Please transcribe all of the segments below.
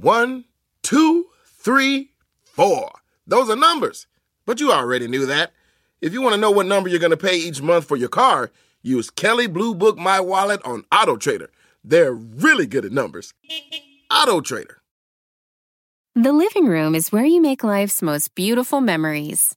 One, two, three, four. Those are numbers. But you already knew that. If you want to know what number you're going to pay each month for your car, use Kelly Blue Book My Wallet on Auto Trader. They're really good at numbers. Auto Trader. The living room is where you make life's most beautiful memories.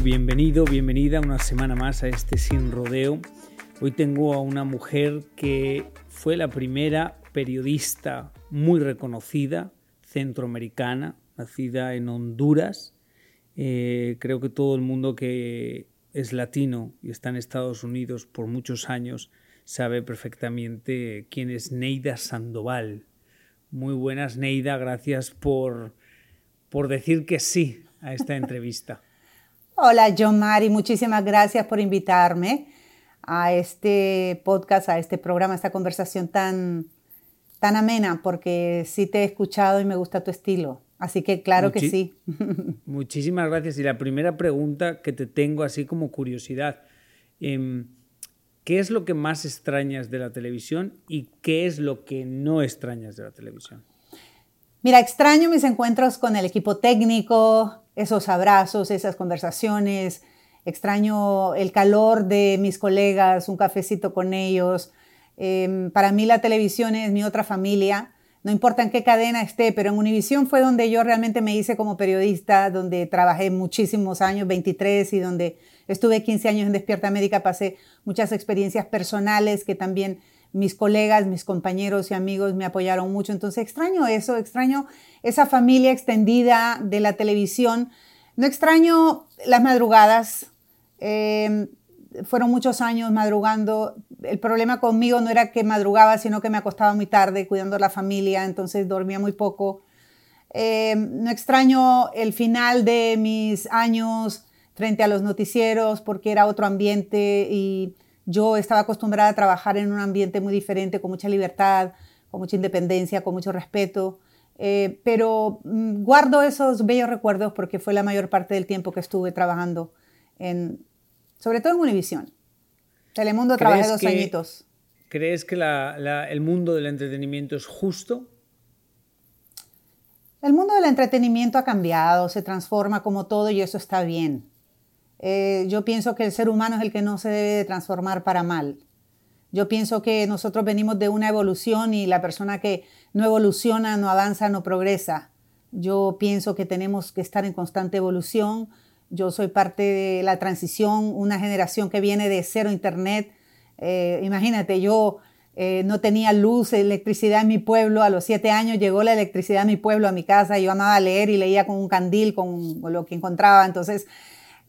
Bienvenido, bienvenida una semana más a este Sin Rodeo. Hoy tengo a una mujer que fue la primera periodista muy reconocida, centroamericana, nacida en Honduras. Eh, creo que todo el mundo que es latino y está en Estados Unidos por muchos años sabe perfectamente quién es Neida Sandoval. Muy buenas, Neida, gracias por, por decir que sí a esta entrevista. Hola, John Mari, muchísimas gracias por invitarme a este podcast, a este programa, a esta conversación tan, tan amena, porque sí te he escuchado y me gusta tu estilo. Así que claro que sí. Muchísimas gracias. Y la primera pregunta que te tengo así como curiosidad, em, ¿qué es lo que más extrañas de la televisión y qué es lo que no extrañas de la televisión? Mira, extraño mis encuentros con el equipo técnico, esos abrazos, esas conversaciones. Extraño el calor de mis colegas, un cafecito con ellos. Em, para mí la televisión es mi otra familia. No importa en qué cadena esté, pero en Univisión fue donde yo realmente me hice como periodista, donde trabajé muchísimos años, 23, y donde estuve 15 años en Despierta América. Pasé muchas experiencias personales que también mis colegas, mis compañeros y amigos me apoyaron mucho. Entonces extraño eso, extraño esa familia extendida de la televisión. No extraño las madrugadas. Em, fueron muchos años madrugando. El problema conmigo no era que madrugaba, sino que me acostaba muy tarde cuidando a la familia, entonces dormía muy poco. Em, no extraño el final de mis años frente a los noticieros porque era otro ambiente y yo estaba acostumbrada a trabajar en un ambiente muy diferente, con mucha libertad, con mucha independencia, con mucho respeto. Eh, pero mm, guardo esos bellos recuerdos porque fue la mayor parte del tiempo que estuve trabajando, en, sobre todo en Univisión. Telemundo trabajé dos añitos. ¿Crees que el mundo del entretenimiento es justo? El mundo del entretenimiento ha cambiado, se transforma como todo y eso está bien. Eh, yo pienso que el ser humano es el que no se debe transformar para mal. Yo pienso que nosotros venimos de una evolución y la persona que no evoluciona, no avanza, no progresa. Yo pienso que tenemos que estar en constante evolución. Yo soy parte de la transición, una generación que viene de cero internet. Eh, imagínate, yo eh, no tenía luz, electricidad en mi pueblo. A los siete años llegó la electricidad en mi pueblo, a mi casa. Yo amaba leer y leía con un candil, con lo que encontraba. Entonces,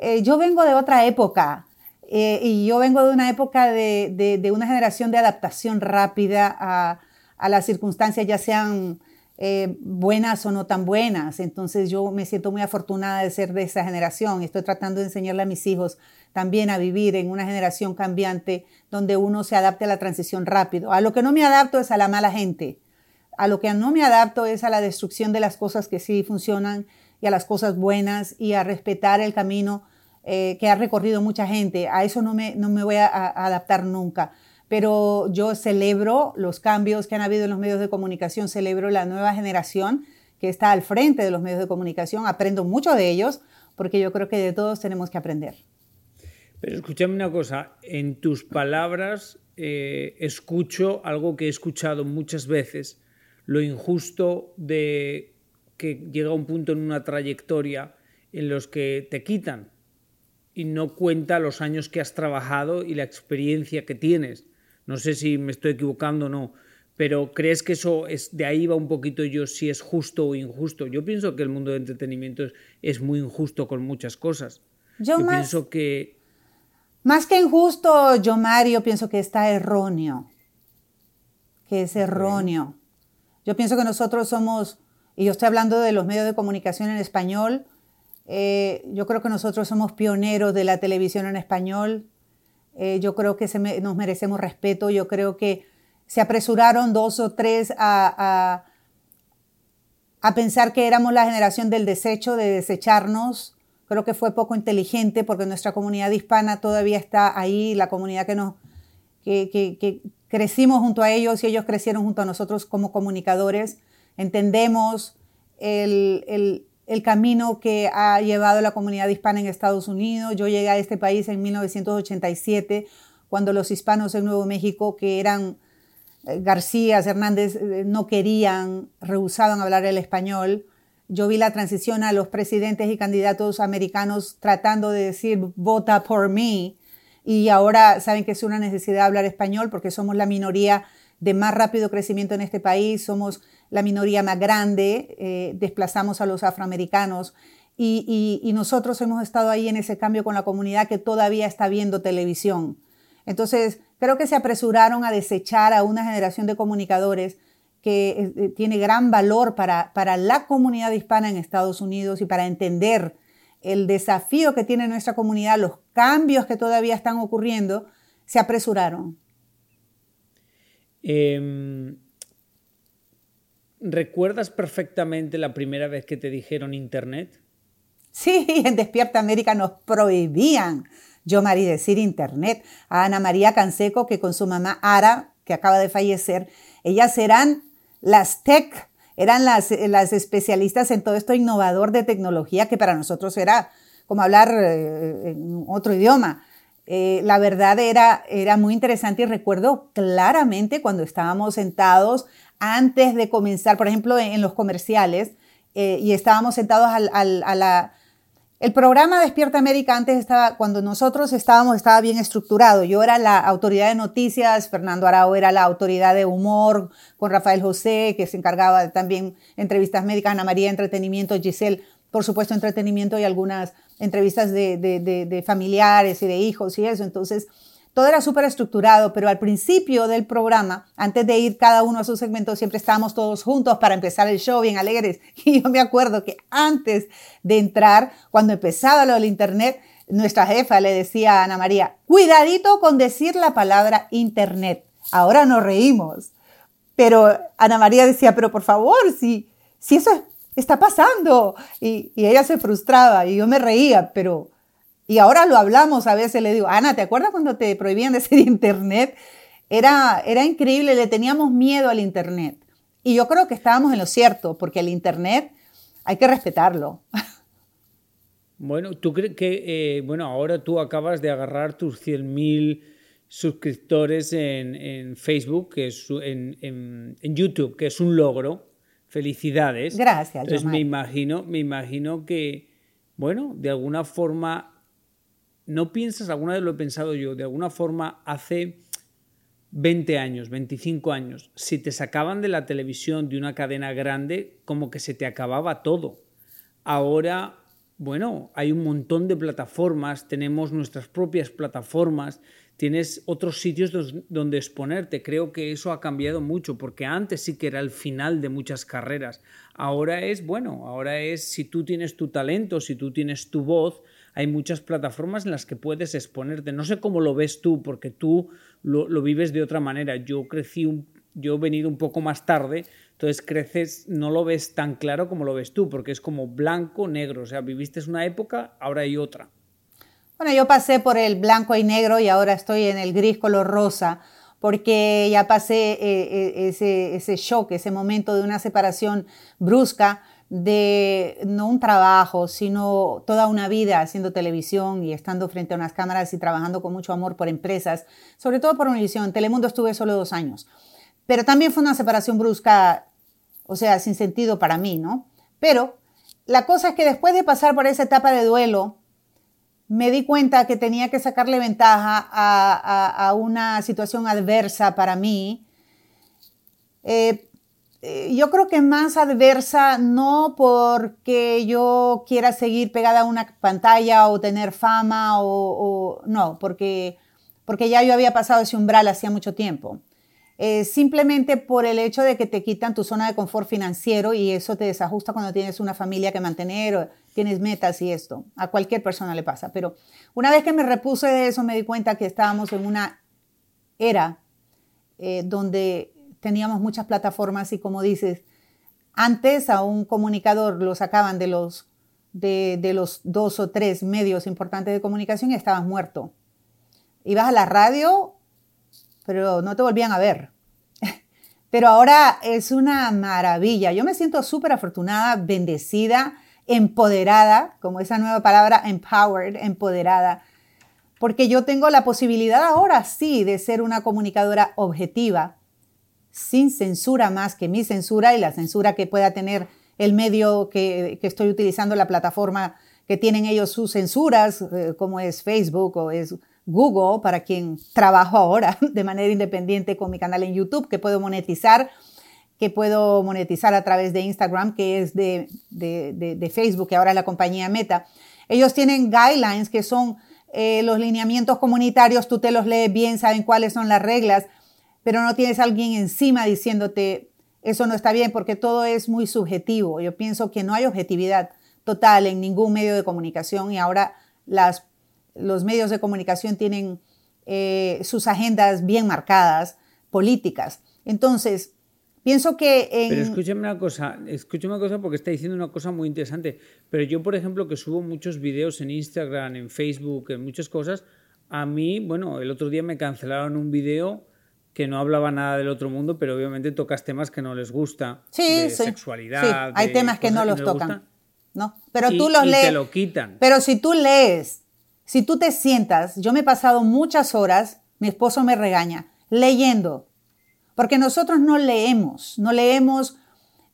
eh, yo vengo de otra época eh, y yo vengo de una época de, una generación de adaptación rápida a, las circunstancias, ya sean eh, buenas o no tan buenas. Entonces yo me siento muy afortunada de ser de esa generación. Estoy tratando de enseñarle a mis hijos también a vivir en una generación cambiante donde uno se adapte a la transición rápido. A lo que no me adapto es a la mala gente. A lo que no me adapto es a la destrucción de las cosas que sí funcionan y a las cosas buenas y a respetar el camino eh, que ha recorrido mucha gente. A eso no me, no me voy a, adaptar nunca. Pero yo celebro los cambios que han habido en los medios de comunicación, celebro la nueva generación que está al frente de los medios de comunicación, aprendo mucho de ellos porque yo creo que de todos tenemos que aprender. Pero escúchame una cosa, en tus palabras eh, escucho algo que he escuchado muchas veces, lo injusto de que llega un punto en una trayectoria en los que te quitan y no cuenta los años que has trabajado y la experiencia que tienes. No sé si me estoy equivocando o no, pero ¿crees que eso es de ahí va un poquito yo si es justo o injusto? Yo pienso que el mundo de entretenimiento es, muy injusto con muchas cosas. Yo, pienso que más que injusto, yo Mario pienso que está erróneo, que es erróneo. Yo pienso que nosotros somos, y yo estoy hablando de los medios de comunicación en español, eh, yo creo que nosotros somos pioneros de la televisión en español. Eh, yo creo que nos merecemos respeto. Yo creo que se apresuraron dos o tres a, a, pensar que éramos la generación del desecho, de desecharnos. Creo que fue poco inteligente porque nuestra comunidad hispana todavía está ahí, la comunidad que, nos, que, que crecimos junto a ellos y ellos crecieron junto a nosotros como comunicadores. Entendemos el, el, el, camino que ha llevado la comunidad hispana en Estados Unidos. Yo llegué a este país en 1987, cuando los hispanos en Nuevo México, que eran eh, García, Hernández, eh, no querían, rehusaban hablar el español. Yo vi la transición a los presidentes y candidatos americanos tratando de decir, vota por mí y ahora saben que es una necesidad hablar español porque somos la minoría de más rápido crecimiento en este país, somos la minoría más grande, eh, desplazamos a los afroamericanos y, nosotros hemos estado ahí en ese cambio con la comunidad que todavía está viendo televisión. Entonces, creo que se apresuraron a desechar a una generación de comunicadores que eh, eh, tiene gran valor para, para la comunidad hispana en Estados Unidos y para entender el desafío que tiene nuestra comunidad, los cambios que todavía están ocurriendo, se apresuraron. Em, ¿Recuerdas perfectamente la primera vez que te dijeron Internet? Sí, en Despierta América nos prohibían yo, María, decir Internet. A Ana María Canseco, que con su mamá Ara, que acaba de fallecer, ellas eran las tech eran las, las especialistas en todo esto innovador de tecnología que para nosotros era como hablar eh, en otro idioma. Eh, la verdad era, era muy interesante y recuerdo claramente cuando estábamos sentados antes de comenzar, por ejemplo, en, los comerciales, eh, y estábamos sentados al, al, el programa Despierta América antes estaba, cuando nosotros estábamos, estaba bien estructurado. Yo era la autoridad de noticias, Fernando Arao era la autoridad de humor, con Rafael José, que se encargaba de también entrevistas médicas, Ana María, entretenimiento, Giselle, por supuesto, entretenimiento y algunas entrevistas de, familiares y de hijos y eso. Entonces, todo era súper estructurado, pero al principio del programa, antes de ir cada uno a su segmento, siempre estábamos todos juntos para empezar el show bien alegres. Y yo me acuerdo que antes de entrar, cuando empezaba lo del internet, nuestra jefa le decía a Ana María, cuidadito con decir la palabra internet. Ahora nos reímos. Pero Ana María decía, pero por favor, si, si eso está pasando. Y, ella se frustraba y yo me reía, pero y ahora lo hablamos, a veces le digo, Ana, ¿te acuerdas cuando te prohibían decir internet? Era, era increíble, le teníamos miedo al internet. Y yo creo que estábamos en lo cierto, porque el internet hay que respetarlo. Bueno, tú crees que, eh, bueno, ahora tú acabas de agarrar tus 100.000 suscriptores en, Facebook, que es en, en, YouTube, que es un logro. Felicidades. Gracias. Entonces me imagino, me imagino que, bueno, de alguna forma ¿no piensas, alguna vez lo he pensado yo, de alguna forma hace 20 años, 25 años, si te sacaban de la televisión de una cadena grande, como que se te acababa todo. Ahora, bueno, hay un montón de plataformas, tenemos nuestras propias plataformas, tienes otros sitios donde exponerte. Creo que eso ha cambiado mucho, porque antes sí que era el final de muchas carreras. Ahora es, bueno, ahora es si tú tienes tu talento, si tú tienes tu voz, hay muchas plataformas en las que puedes exponerte. No sé cómo lo ves tú, porque tú lo, vives de otra manera. Yo crecí, yo he venido un poco más tarde, entonces creces, no lo ves tan claro como lo ves tú, porque es como blanco, negro. O sea, viviste una época, ahora hay otra. Bueno, yo pasé por el blanco y negro y ahora estoy en el gris color rosa porque ya pasé eh, eh, ese, ese shock, ese momento de una separación brusca de no un trabajo, sino toda una vida haciendo televisión y estando frente a unas cámaras y trabajando con mucho amor por empresas, sobre todo por Univision. En Telemundo estuve solo dos años, pero también fue una separación brusca, o sea, sin sentido para mí, ¿no? Pero la cosa es que después de pasar por esa etapa de duelo, me di cuenta que tenía que sacarle ventaja a, una situación adversa para mí. Eh, eh, yo creo que más adversa no porque yo quiera seguir pegada a una pantalla o tener fama o, no, porque, porque ya yo había pasado ese umbral hacía mucho tiempo. Eh, simplemente por el hecho de que te quitan tu zona de confort financiero y eso te desajusta cuando tienes una familia que mantener o tienes metas y esto. A cualquier persona le pasa. Pero una vez que me repuse de eso, me di cuenta que estábamos en una era eh, donde teníamos muchas plataformas y como dices, antes a un comunicador lo sacaban de los, de, de los dos o tres medios importantes de comunicación y estabas muerto. Ibas a la radio pero no te volvían a ver. Pero ahora es una maravilla. Yo me siento súper afortunada, bendecida, empoderada, como esa nueva palabra, empowered, empoderada, porque yo tengo la posibilidad ahora sí de ser una comunicadora objetiva, sin censura más que mi censura y la censura que pueda tener el medio que, estoy utilizando, la plataforma que tienen ellos sus censuras, eh, como es Facebook o es Google, para quien trabajo ahora de manera independiente con mi canal en YouTube, que puedo monetizar, que puedo monetizar a través de Instagram, que es de, de, Facebook, que ahora es la compañía Meta. Ellos tienen guidelines que son eh, los lineamientos comunitarios, tú te los lees bien, saben cuáles son las reglas, pero no tienes a alguien encima diciéndote eso no está bien porque todo es muy subjetivo. Yo pienso que no hay objetividad total en ningún medio de comunicación y ahora las los medios de comunicación tienen eh, sus agendas bien marcadas, políticas. Entonces, pienso que... Pero escúchame una cosa, escúchame una cosa porque está diciendo una cosa muy interesante. Pero yo, por ejemplo, que subo muchos videos en Instagram, en Facebook, en muchas cosas, a mí, bueno, el otro día me cancelaron un video que no hablaba nada del otro mundo, pero obviamente tocas temas que no les gusta. Sí, de sexualidad. hay temas que no los tocan. ¿no? Pero tú los y lees. Te lo quitan. Pero si tú lees si tú te sientas, yo me he pasado muchas horas, mi esposo me regaña, leyendo, porque nosotros no leemos, no leemos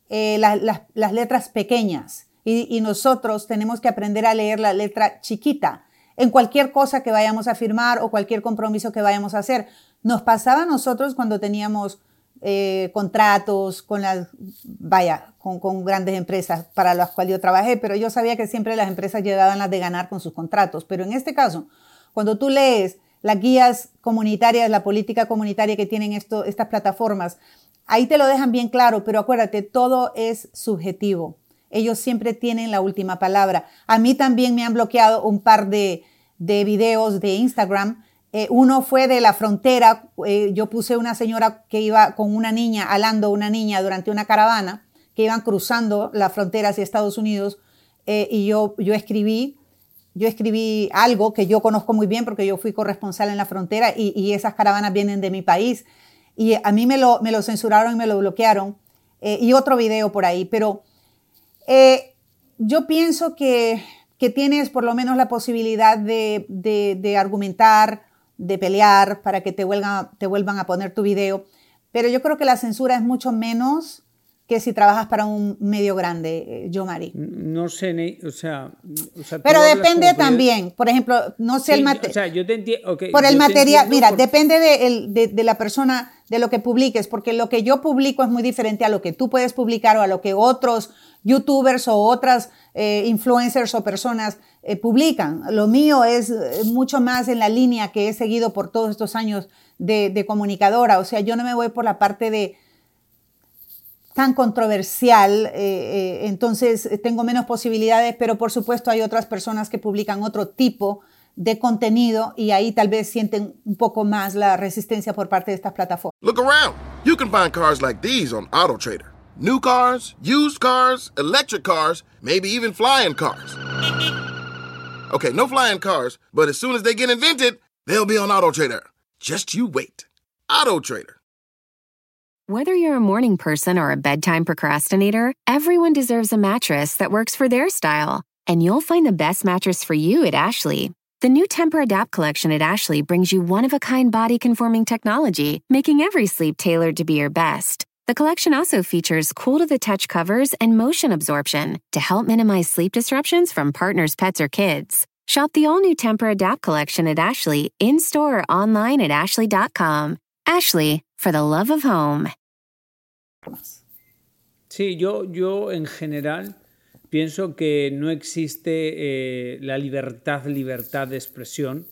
eh, las letras pequeñas y, nosotros tenemos que aprender a leer la letra chiquita en cualquier cosa que vayamos a firmar o cualquier compromiso que vayamos a hacer. Nos pasaba a nosotros cuando teníamos eh, contratos con las, vaya, con, con, grandes empresas para las cuales yo trabajé, pero yo sabía que siempre las empresas llegaban las de ganar con sus contratos. Pero en este caso, cuando tú lees las guías comunitarias, la política comunitaria que tienen esto, estas plataformas, ahí te lo dejan bien claro, pero acuérdate, todo es subjetivo. Ellos siempre tienen la última palabra. A mí también me han bloqueado un par de, de videos de Instagram eh, uno fue de la frontera, eh, yo puse una señora que iba con una niña, alando una niña durante una caravana, que iban cruzando la frontera hacia Estados Unidos, eh, y yo, yo escribí, yo escribí algo que yo conozco muy bien porque yo fui corresponsal en la frontera y, y esas caravanas vienen de mi país, y a mí me lo, me lo censuraron y me lo bloquearon, y otro video por ahí, pero yo pienso que, que, tienes por lo menos la posibilidad de, de, de argumentar, de pelear para que te vuelvan, te vuelvan a poner tu video. Pero yo creo que la censura es mucho menos que si trabajas para un medio grande, yo, eh, Mari. No sé, o sea... Pero depende también, por ejemplo, no sé el material... O sea, yo te entiendo... por el material, mira, depende de, de, la persona, de lo que publiques, porque lo que yo publico es muy diferente a lo que tú puedes publicar o a lo que otros youtubers o otras eh, influencers o personas eh, publican. Lo mío es eh, mucho más en la línea que he seguido por todos estos años de, comunicadora. O sea, yo no me voy por la parte de tan controversial, entonces tengo menos posibilidades, pero por supuesto hay otras personas que publican otro tipo de contenido y ahí tal vez sienten un poco más la resistencia por parte de estas plataformas. Look around. You can find cars like these on AutoTrader. New cars, used cars, electric cars, maybe even flying cars. Okay, no flying cars, but as soon as they get invented, they'll be on Auto Trader. Just you wait. Auto Trader. Whether you're a morning person or a bedtime procrastinator, everyone deserves a mattress that works for their style. And you'll find the best mattress for you at Ashley. The new Temper Adapt collection at Ashley brings you one of a kind body conforming technology, making every sleep tailored to be your best. The collection also features cool to the touch covers and motion absorption to help minimize sleep disruptions from partners, pets, or kids. Shop the all new Temper Adapt collection at Ashley in store or online at ashley.com. Ashley, for the love of home. Sí, yo, yo en general pienso que no existe eh, la libertad, libertad de expresión,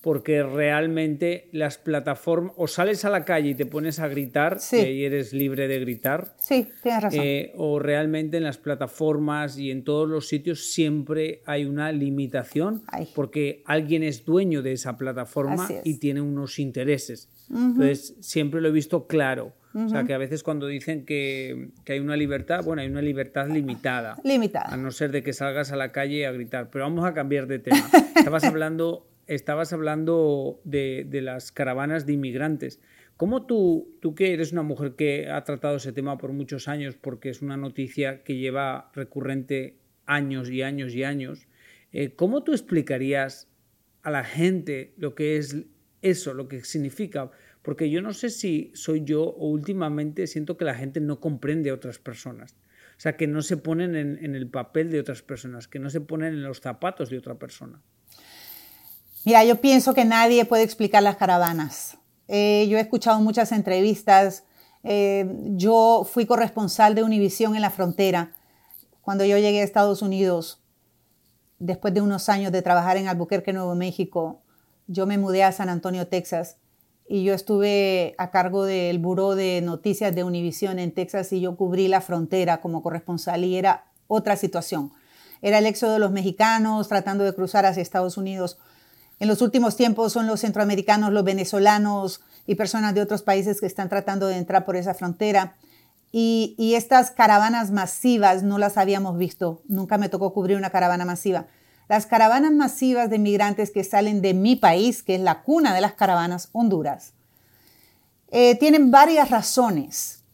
porque realmente las plataformas, o sales a la calle y te pones a gritar, y eres libre de gritar. Sí, tienes razón. Eh, o realmente en las plataformas y en todos los sitios siempre hay una limitación, porque alguien es dueño de esa plataforma y tiene unos intereses. Entonces, siempre lo he visto claro. O sea, que a veces cuando dicen que, que, hay una libertad, bueno, hay una libertad limitada. Limitada. A no ser de que salgas a la calle a gritar. Pero vamos a cambiar de tema. Estabas hablando estabas hablando de, las caravanas de inmigrantes. ¿Cómo tú, tú que eres una mujer que ha tratado ese tema por muchos años, porque es una noticia que lleva recurrente años y años y años, eh, ¿cómo tú explicarías a la gente lo que es eso, lo que significa? Porque yo no sé si soy yo o últimamente siento que la gente no comprende a otras personas. O sea, que no se ponen en el papel de otras personas, que no se ponen en los zapatos de otra persona. Mira, yo pienso que nadie puede explicar las caravanas. Eh, yo he escuchado muchas entrevistas. Eh, yo fui corresponsal de Univisión en la frontera cuando yo llegué a Estados Unidos. Después de unos años de trabajar en Albuquerque, Nuevo México, yo me mudé a San Antonio, Texas, y yo estuve a cargo del Buró de Noticias de Univisión en Texas y yo cubrí la frontera como corresponsal y era otra situación. Era el éxodo de los mexicanos tratando de cruzar hacia Estados Unidos en los últimos tiempos son los centroamericanos, los venezolanos y personas de otros países que están tratando de entrar por esa frontera. Y, estas caravanas masivas no las habíamos visto. Nunca me tocó cubrir una caravana masiva. Las caravanas masivas de migrantes que salen de mi país, que es la cuna de las caravanas, Honduras, eh, tienen varias razones.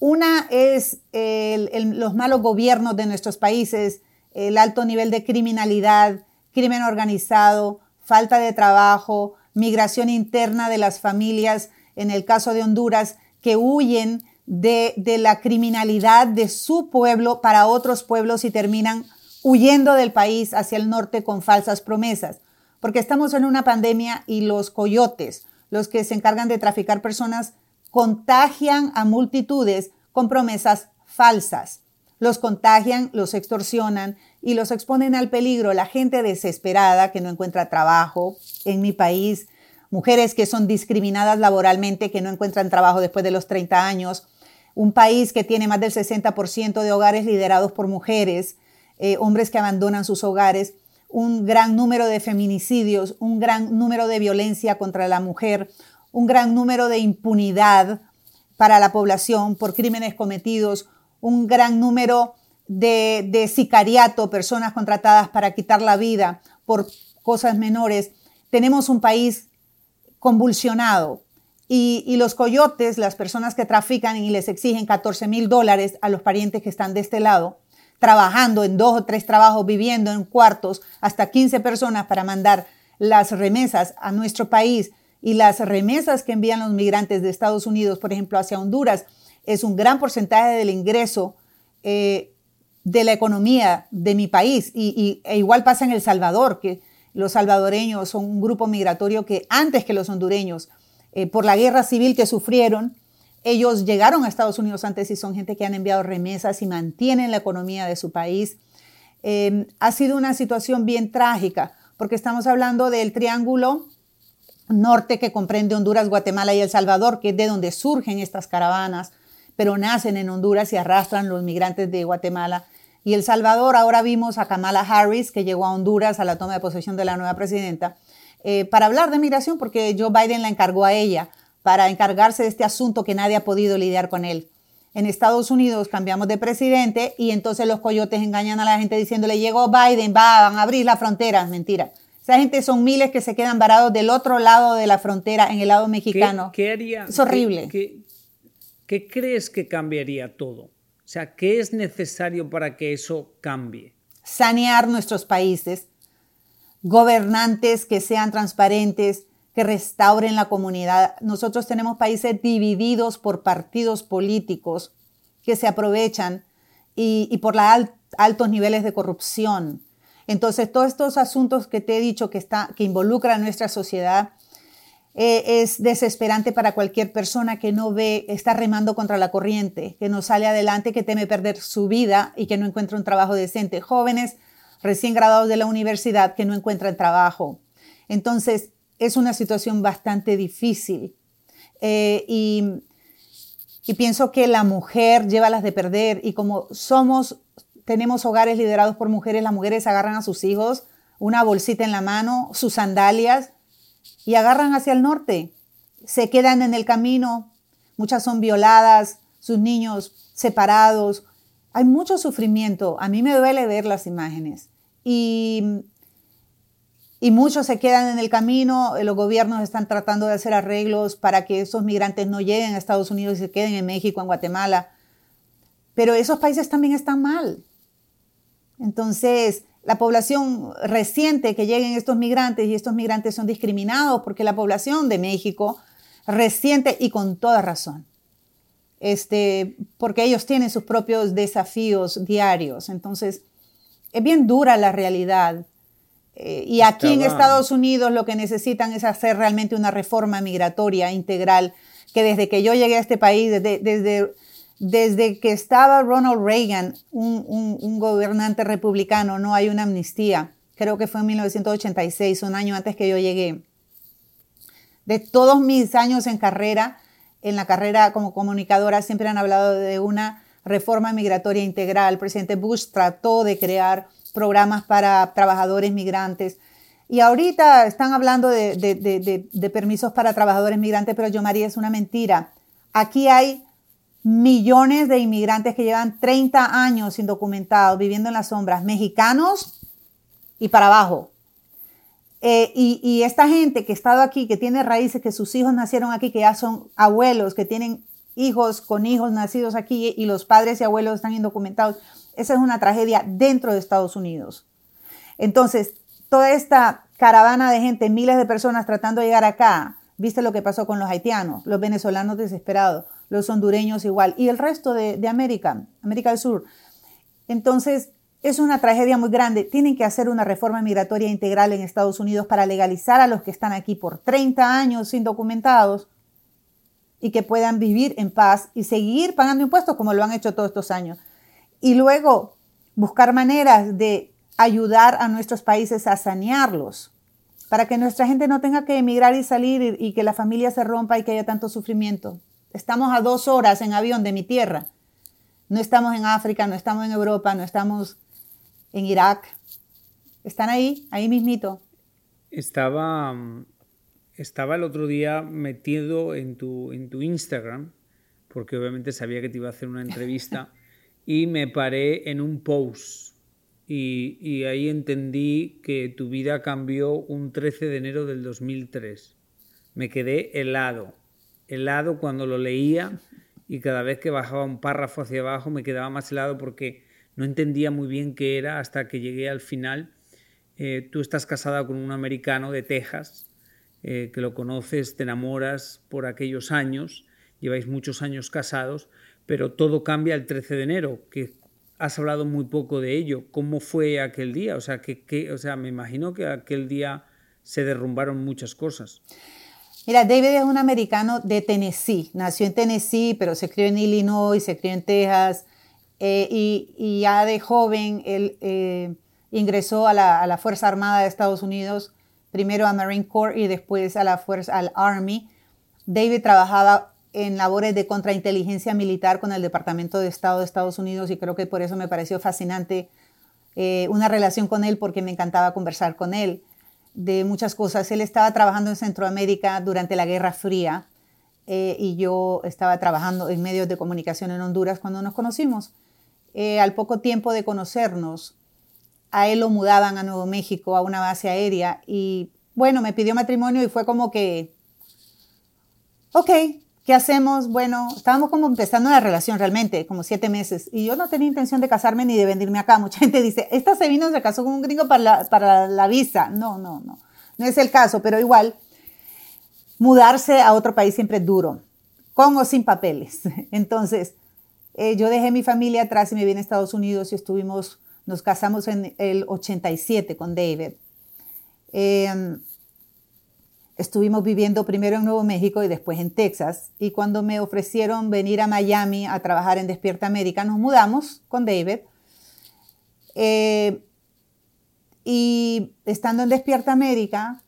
Una es los malos gobiernos de nuestros países, el alto nivel de criminalidad, crimen organizado, falta de trabajo, migración interna de las familias, en el caso de Honduras, que huyen de, la criminalidad de su pueblo para otros pueblos y terminan huyendo del país hacia el norte con falsas promesas. Porque estamos en una pandemia y los coyotes, los que se encargan de traficar personas, contagian a multitudes con promesas falsas. Los contagian, los extorsionan y los exponen al peligro. La gente desesperada que no encuentra trabajo en mi país, mujeres que son discriminadas laboralmente, que no encuentran trabajo después de los 30 años, un país que tiene más del 60% de hogares liderados por mujeres, eh, hombres que abandonan sus hogares, un gran número de feminicidios, un gran número de violencia contra la mujer, un gran número de impunidad para la población por crímenes cometidos, un gran número de, sicariato, personas contratadas para quitar la vida por cosas menores, tenemos un país convulsionado. Y, los coyotes, las personas que trafican y les exigen 14 mil dólares a los parientes que están de este lado, trabajando en dos o tres trabajos, viviendo en cuartos, hasta 15 personas para mandar las remesas a nuestro país y las remesas que envían los migrantes de Estados Unidos, por ejemplo, hacia Honduras, es un gran porcentaje del ingreso eh, de la economía de mi país. Y, e igual pasa en El Salvador, que los salvadoreños son un grupo migratorio que antes que los hondureños, eh, por la guerra civil que sufrieron, ellos llegaron a Estados Unidos antes y son gente que han enviado remesas y mantienen la economía de su país. Em, ha sido una situación bien trágica porque estamos hablando del triángulo norte que comprende Honduras, Guatemala y El Salvador, que es de donde surgen estas caravanas pero nacen en Honduras y arrastran los migrantes de Guatemala y El Salvador. Ahora vimos a Kamala Harris, que llegó a Honduras a la toma de posesión de la nueva presidenta, eh, para hablar de migración, porque Joe Biden la encargó a ella para encargarse de este asunto que nadie ha podido lidiar con él. En Estados Unidos cambiamos de presidente y entonces los coyotes engañan a la gente diciéndole, llegó Biden, va, van a abrir la frontera. Mentira. Esa gente son miles que se quedan varados del otro lado de la frontera, en el lado mexicano. ¿Qué, haría? Es horrible. ¿Qué crees que cambiaría todo? O sea, ¿qué es necesario para que eso cambie? Sanear nuestros países, gobernantes que sean transparentes, que restauren la comunidad. Nosotros tenemos países divididos por partidos políticos que se aprovechan y, por los altos niveles de corrupción. Entonces, todos estos asuntos que te he dicho que, que involucran a nuestra sociedad eh, es desesperante para cualquier persona que no ve, está remando contra la corriente, que no sale adelante, que teme perder su vida y que no encuentra un trabajo decente. Jóvenes recién graduados de la universidad que no encuentran trabajo. Entonces, es una situación bastante difícil. Eh, y, y pienso que la mujer lleva las de perder y como somos, tenemos hogares liderados por mujeres, las mujeres agarran a sus hijos, una bolsita en la mano, sus sandalias y agarran hacia el norte. Se quedan en el camino, muchas son violadas, sus niños separados. Hay mucho sufrimiento. A mí me duele ver las imágenes. Y, y muchos se quedan en el camino. Los gobiernos están tratando de hacer arreglos para que esos migrantes no lleguen a Estados Unidos y se queden en México, en Guatemala. Pero esos países también están mal. Entonces, la población reciente que lleguen estos migrantes y estos migrantes son discriminados porque la población de México reciente y con toda razón este, porque ellos tienen sus propios desafíos diarios. Entonces, es bien dura la realidad. Eh, y aquí en Estados Unidos lo que necesitan es hacer realmente una reforma migratoria integral, que desde que yo llegué a este país, desde, desde, desde que estaba Ronald Reagan, un, gobernante republicano, no hay una amnistía. Creo que fue en 1986, un año antes que yo llegué. De todos mis años en carrera, en la carrera como comunicadora siempre han hablado de una reforma migratoria integral. El presidente Bush trató de crear programas para trabajadores migrantes. Y ahorita están hablando de, permisos para trabajadores migrantes, pero yo, María, es una mentira. Aquí hay millones de inmigrantes que llevan 30 años indocumentados, viviendo en las sombras, mexicanos y para abajo. Eh, y, esta gente que ha estado aquí, que tiene raíces, que sus hijos nacieron aquí, que ya son abuelos, que tienen hijos con hijos nacidos aquí y los padres y abuelos están indocumentados, esa es una tragedia dentro de Estados Unidos. Entonces, toda esta caravana de gente, miles de personas tratando de llegar acá, viste lo que pasó con los haitianos, los venezolanos desesperados, los hondureños igual, y el resto de, América, América del Sur. Entonces, es una tragedia muy grande. Tienen que hacer una reforma migratoria integral en Estados Unidos para legalizar a los que están aquí por 30 años indocumentados y que puedan vivir en paz y seguir pagando impuestos como lo han hecho todos estos años. Y luego buscar maneras de ayudar a nuestros países a sanearlos para que nuestra gente no tenga que emigrar y salir y, que la familia se rompa y que haya tanto sufrimiento. Estamos a dos horas en avión de mi tierra. No estamos en África, no estamos en Europa, no estamos en Irak. Están ahí, ahí mismito. Estaba, estaba el otro día metido en tu, en tu Instagram, porque obviamente sabía que te iba a hacer una entrevista, y me paré en un post. Y, y, ahí entendí que tu vida cambió un 13 de enero del 2003. Me quedé helado, helado cuando lo leía y cada vez que bajaba un párrafo hacia abajo me quedaba más helado porque no entendía muy bien qué era hasta que llegué al final. Eh, tú estás casada con un americano de Texas, eh, que lo conoces, te enamoras por aquellos años, lleváis muchos años casados, pero todo cambia el 13 de enero, que has hablado muy poco de ello. ¿Cómo fue aquel día? O sea, que, o sea, me imagino que aquel día se derrumbaron muchas cosas. Mira, David es un americano de Tennessee. Nació en Tennessee, pero se crió en Illinois, se crió en Texas. Eh, y, ya de joven él eh, ingresó a la, Fuerza Armada de Estados Unidos, primero a Marine Corps y después a la Fuerza, al Army. David trabajaba en labores de contrainteligencia militar con el Departamento de Estado de Estados Unidos y creo que por eso me pareció fascinante eh, una relación con él porque me encantaba conversar con él de muchas cosas. Él estaba trabajando en Centroamérica durante la Guerra Fría y yo estaba trabajando en medios de comunicación en Honduras cuando nos conocimos. Eh, al poco tiempo de conocernos, a él lo mudaban a Nuevo México, a una base aérea, y bueno, me pidió matrimonio y fue como que, ok, ¿qué hacemos? Bueno, estábamos como empezando una relación realmente, como siete meses, y yo no tenía intención de casarme ni de venirme acá. Mucha gente dice, esta se vino, se casó con un gringo para la, para visa. No, no, no, no es el caso, pero igual, mudarse a otro país siempre es duro, con o sin papeles. Entonces, eh, yo dejé mi familia atrás y me vine a Estados Unidos y estuvimos, nos casamos en el 87 con David. Em, estuvimos viviendo primero en Nuevo México y después en Texas. Y cuando me ofrecieron venir a Miami a trabajar en Despierta América, nos mudamos con David. Eh, y estando en Despierta América,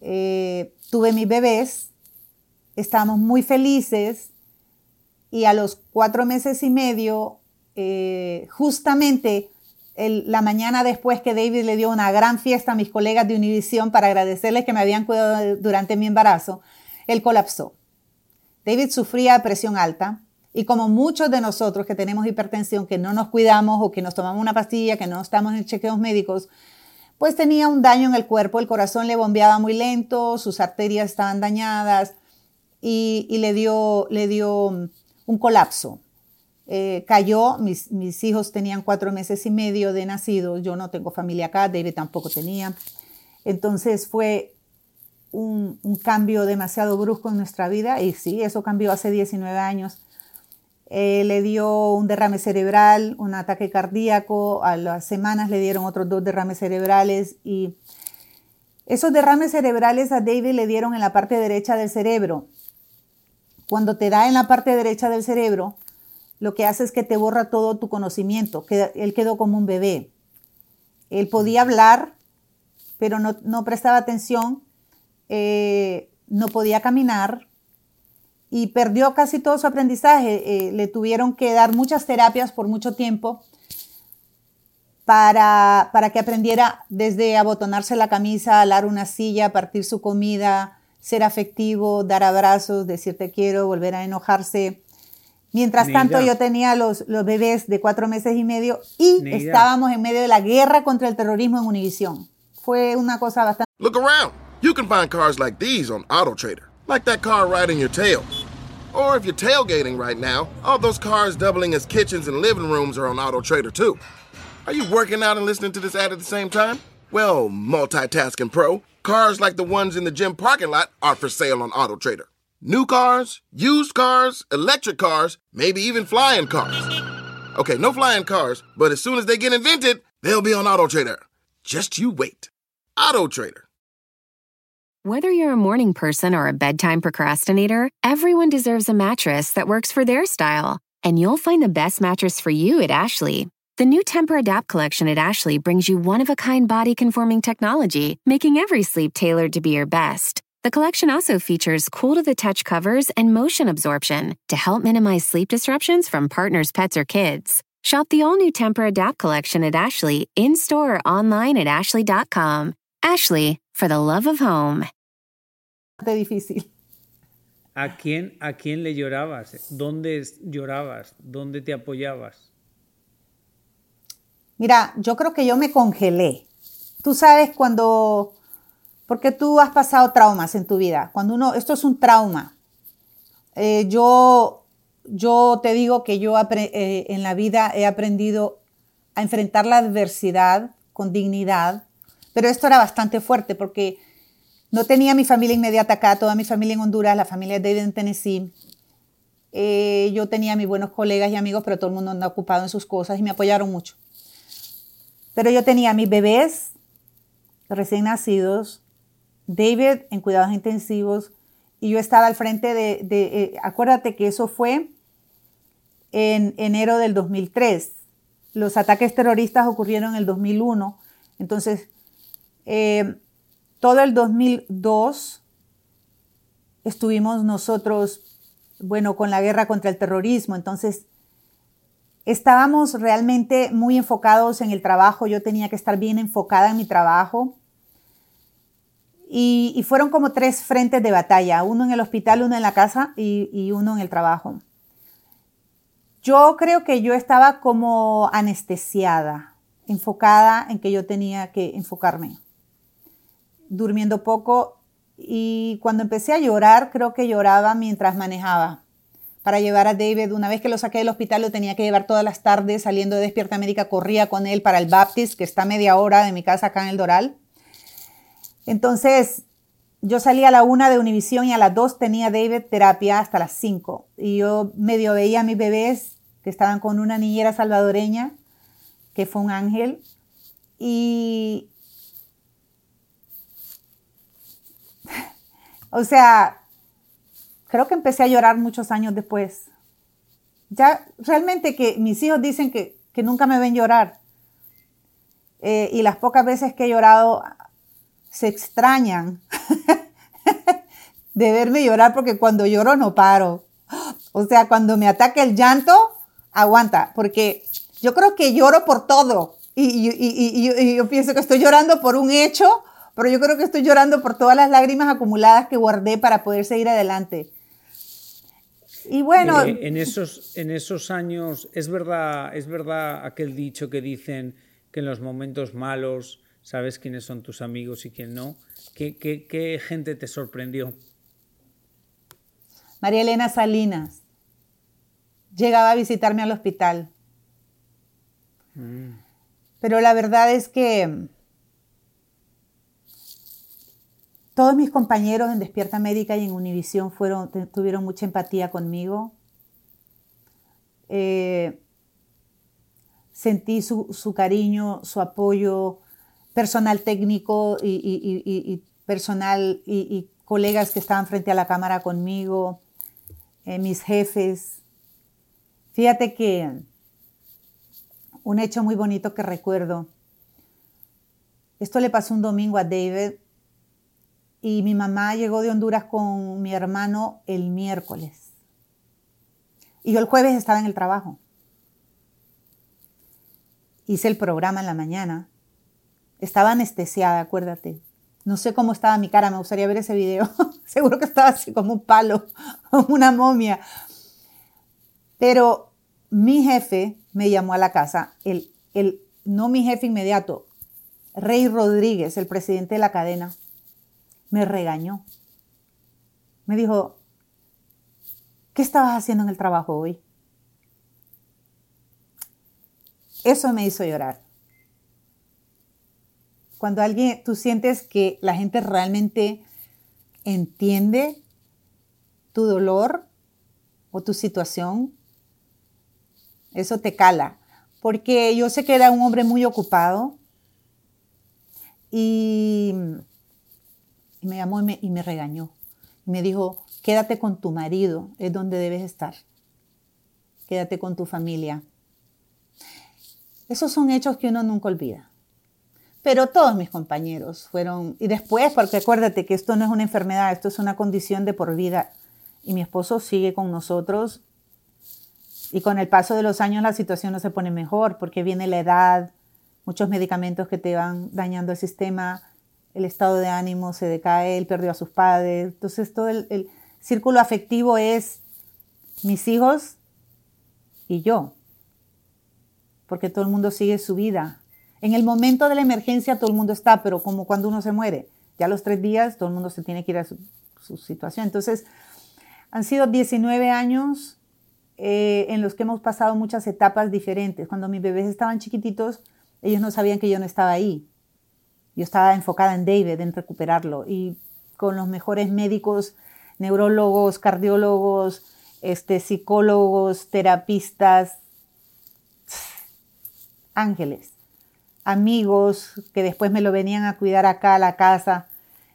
eh, tuve mis bebés, estábamos muy felices y a los cuatro meses y medio, eh, justamente la mañana después que David le dio una gran fiesta a mis colegas de Univision para agradecerles que me habían cuidado durante mi embarazo, él colapsó. David sufría presión alta y como muchos de nosotros que tenemos hipertensión, que no nos cuidamos o que nos tomamos una pastilla, que no estamos en chequeos médicos, pues tenía un daño en el cuerpo, el corazón le bombeaba muy lento, sus arterias estaban dañadas y, le, dio, un colapso. Eh, cayó, mis, mis, hijos tenían cuatro meses y medio de nacidos, yo no tengo familia acá, David tampoco tenía. Entonces fue un, un, cambio demasiado brusco en nuestra vida y sí, eso cambió hace 19 años. Eh, le dio un derrame cerebral, un ataque cardíaco, a las semanas le dieron otros dos derrames cerebrales y esos derrames cerebrales a David le dieron en la parte derecha del cerebro. Cuando te da en la parte derecha del cerebro, lo que hace es que te borra todo tu conocimiento. Él quedó como un bebé. Él podía hablar, pero no, prestaba atención, eh, no podía caminar y perdió casi todo su aprendizaje. Eh, le tuvieron que dar muchas terapias por mucho tiempo para, para que aprendiera desde abotonarse la camisa, alar una silla, partir su comida, ser afectivo, dar abrazos, decir te quiero, volver a enojarse. Mientras tanto, yo tenía los, los bebés de cuatro meses y medio y estábamos en medio de la guerra contra el terrorismo en Univision. Fue una cosa bastante. Look around. You can find cars like these on AutoTrader, like that car riding your tail. Or if you're tailgating right now, all those cars doubling as kitchens and living rooms are on AutoTrader too. Are you working out and listening to this ad at the same time? Well, multitasking pro, cars like the ones in the gym parking lot are for sale on AutoTrader. New cars, used cars, electric cars, maybe even flying cars. Okay, no flying cars, but as soon as they get invented, they'll be on AutoTrader. Just you wait. AutoTrader. Whether you're a morning person or a bedtime procrastinator, everyone deserves a mattress that works for their style. And you'll find the best mattress for you at Ashley. The new Temper Adapt collection at Ashley brings you one of a kind body conforming technology, making every sleep tailored to be your best. The collection also features cool to the touch covers and motion absorption to help minimize sleep disruptions from partners, pets, or kids. Shop the all new Temper Adapt collection at Ashley in store or online at ashley.com. Ashley, for the love of home. Difícil. ¿A quién, ¿A quién le llorabas? ¿Dónde llorabas? ¿Dónde te apoyabas? Mira, yo creo que yo me congelé. Tú sabes cuando porque tú has pasado traumas en tu vida. Cuando uno, esto es un trauma. Eh, yo, yo te digo que yo eh, en la vida he aprendido a enfrentar la adversidad con dignidad, pero esto era bastante fuerte porque no tenía mi familia inmediata acá, toda mi familia en Honduras, la familia de David en Tennessee. Eh, yo tenía mis buenos colegas y amigos, pero todo el mundo anda ocupado en sus cosas y me apoyaron mucho. Pero yo tenía mis bebés recién nacidos, David en cuidados intensivos y yo estaba al frente de, eh, acuérdate que eso fue en enero del 2003. Los ataques terroristas ocurrieron en el 2001. Entonces, eh, todo el 2002 estuvimos nosotros, bueno, con la guerra contra el terrorismo. Entonces, estábamos realmente muy enfocados en el trabajo. Yo tenía que estar bien enfocada en mi trabajo. Y, fueron como tres frentes de batalla, uno en el hospital, uno en la casa y, uno en el trabajo. Yo creo que yo estaba como anestesiada, enfocada en que yo tenía que enfocarme, durmiendo poco y cuando empecé a llorar, creo que lloraba mientras manejaba para llevar a David. Una vez que lo saqué del hospital, lo tenía que llevar todas las tardes, saliendo de Despierta América, corría con él para el Baptist, que está media hora de mi casa acá en el Doral. Entonces, yo salía a la una de Univisión y a las dos tenía David terapia hasta las cinco. Y yo medio veía a mis bebés que estaban con una niñera salvadoreña, que fue un ángel. Y, o sea, creo que empecé a llorar muchos años después. Ya realmente que mis hijos dicen que, nunca me ven llorar. Eh, y las pocas veces que he llorado se extrañan de verme llorar porque cuando lloro no paro. O sea, cuando me ataca el llanto, aguanta, porque yo creo que lloro por todo. Y, y, yo pienso que estoy llorando por un hecho, pero yo creo que estoy llorando por todas las lágrimas acumuladas que guardé para poder seguir adelante. Y bueno. Eh, en, esos, en esos años, es verdad, es verdad aquel dicho que dicen que en los momentos malos sabes quiénes son tus amigos y quién no. ¿Qué, qué, qué gente te sorprendió? María Elena Salinas llegaba a visitarme al hospital. Mm. Pero la verdad es que todos mis compañeros en Despierta Médica y en Univisión fueron, tuvieron mucha empatía conmigo. Eh, sentí su, cariño, su apoyo, personal técnico y, personal y, colegas que estaban frente a la cámara conmigo, eh, mis jefes. Fíjate que un hecho muy bonito que recuerdo. Esto le pasó un domingo a David y mi mamá llegó de Honduras con mi hermano el miércoles. Y yo el jueves estaba en el trabajo. Hice el programa en la mañana. Estaba anestesiada, acuérdate. No sé cómo estaba mi cara, me gustaría ver ese video. Seguro que estaba así como un palo, como una momia. Pero mi jefe me llamó a la casa, el, el, no mi jefe inmediato, Rey Rodríguez, el presidente de la cadena, me regañó. Me dijo, ¿qué estabas haciendo en el trabajo hoy? Eso me hizo llorar. Cuando alguien, tú sientes que la gente realmente entiende tu dolor o tu situación, eso te cala. Porque yo sé que era un hombre muy ocupado y, me llamó y me, y me regañó. Y me dijo, quédate con tu marido, es donde debes estar. Quédate con tu familia. Esos son hechos que uno nunca olvida. Pero todos mis compañeros fueron, y después, porque acuérdate que esto no es una enfermedad, esto es una condición de por vida. Y mi esposo sigue con nosotros y con el paso de los años la situación no se pone mejor porque viene la edad, muchos medicamentos que te van dañando el sistema, el estado de ánimo se decae, él perdió a sus padres. Entonces todo el, círculo afectivo es mis hijos y yo, porque todo el mundo sigue su vida. En el momento de la emergencia todo el mundo está, pero como cuando uno se muere, ya los tres días todo el mundo se tiene que ir a su, su situación. Entonces, han sido 19 años eh, en los que hemos pasado muchas etapas diferentes. Cuando mis bebés estaban chiquititos, ellos no sabían que yo no estaba ahí. Yo estaba enfocada en David, en recuperarlo. Y con los mejores médicos, neurólogos, cardiólogos, este, psicólogos, terapistas, ángeles, amigos que después me lo venían a cuidar acá a la casa.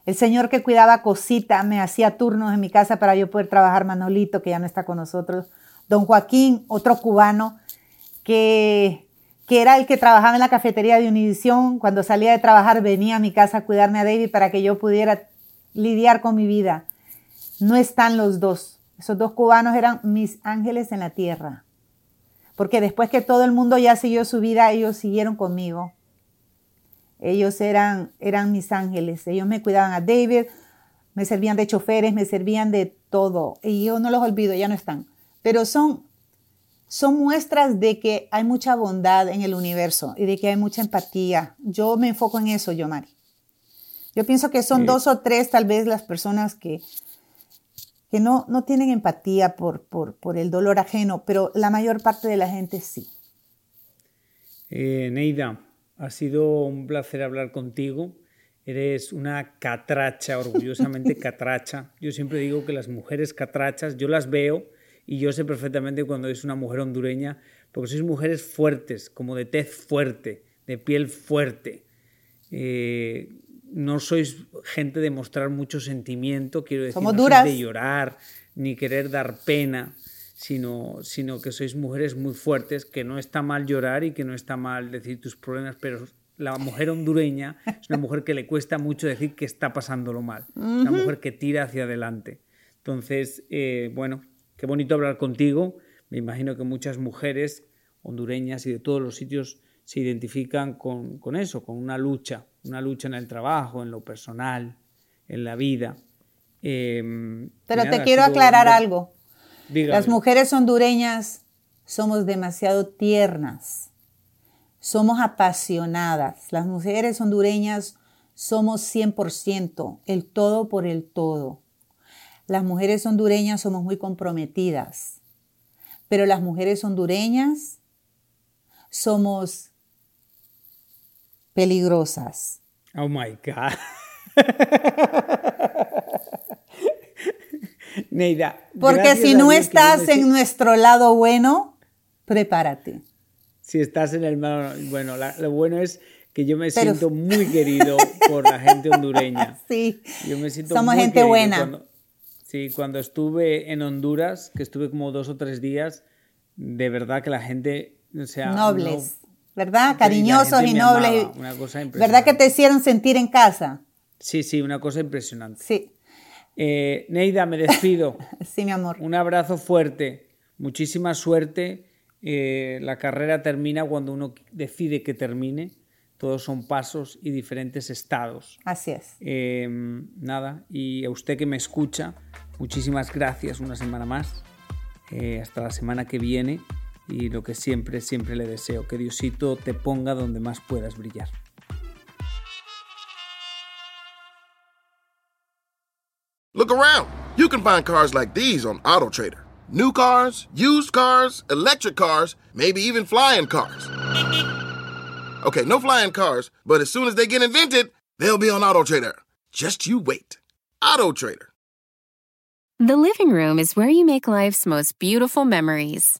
El señor que cuidaba cosita me hacía turnos en mi casa para yo poder trabajar Manolito, que ya no está con nosotros don Joaquín, otro cubano, que, que era el que trabajaba en la cafetería de Univisión. Cuando salía de trabajar venía a mi casa a cuidarme a David para que yo pudiera lidiar con mi vida. No están los dos. Esos dos cubanos eran mis ángeles en la tierra. Porque después que todo el mundo ya siguió su vida, ellos siguieron conmigo. Ellos eran, eran mis ángeles. Ellos me cuidaban a David, me servían de choferes, me servían de todo. Y yo no los olvido, ya no están pero son, son muestras de que hay mucha bondad en el universo y de que hay mucha empatía. Yo me enfoco en eso, yo, Mari. Yo pienso que son dos o tres tal vez las personas que, que no, no tienen empatía por, por, por, el dolor ajeno, pero la mayor parte de la gente sí. Eh, Neida, ha sido un placer hablar contigo. Eres una catracha, orgullosamente catracha. Yo siempre digo que las mujeres catrachas, yo las veo y yo sé perfectamente cuando es una mujer hondureña, porque sois mujeres fuertes, como de tez fuerte, de piel fuerte. Eh, no sois gente de mostrar mucho sentimiento, quiero decir, no Sois de llorar ni querer dar pena, sino, sino que sois mujeres muy fuertes, que no está mal llorar y que no está mal decir tus problemas, pero la mujer hondureña es una mujer que le cuesta mucho decir que está pasándolo mal. Una mujer que tira hacia adelante. Entonces, eh, bueno, qué bonito hablar contigo. Me imagino que muchas mujeres hondureñas y de todos los sitios se identifican con, con eso, con una lucha, una lucha en el trabajo, en lo personal, en la vida. Em, Pero te quiero aclarar algo. Las mujeres hondureñas somos demasiado tiernas, somos apasionadas. Las mujeres hondureñas somos 100%, el todo por el todo. Las mujeres hondureñas somos muy comprometidas, pero las mujeres hondureñas somos peligrosas. Oh my God. Neida. Porque si no estás en nuestro lado bueno, prepárate. Si estás en el malo, bueno, lo bueno es que yo me siento muy querido por la gente hondureña. Sí. Yo me siento Somos gente buena. sí, cuando estuve en Honduras, que estuve como dos o tres días, de verdad que la gente, o sea, nobles, ¿verdad? Cariñosos y nobles. Una cosa ¿Verdad que te hicieron sentir en casa? Sí, sí, una cosa impresionante. Sí. Eh, Neida, me despido. sí, mi amor. Un abrazo fuerte, muchísima suerte. Eh, la carrera termina cuando uno decide que termine. Todos son pasos y diferentes estados. Así es. Em, nada, y a usted que me escucha, muchísimas gracias una semana más. Eh, hasta la semana que viene. Y lo que siempre, siempre le deseo, que Diosito te ponga donde más puedas brillar. Around. You can find cars like these on AutoTrader. New cars, used cars, electric cars, maybe even flying cars. Okay, no flying cars, but as soon as they get invented, they'll be on AutoTrader. Just you wait. AutoTrader. The living room is where you make life's most beautiful memories.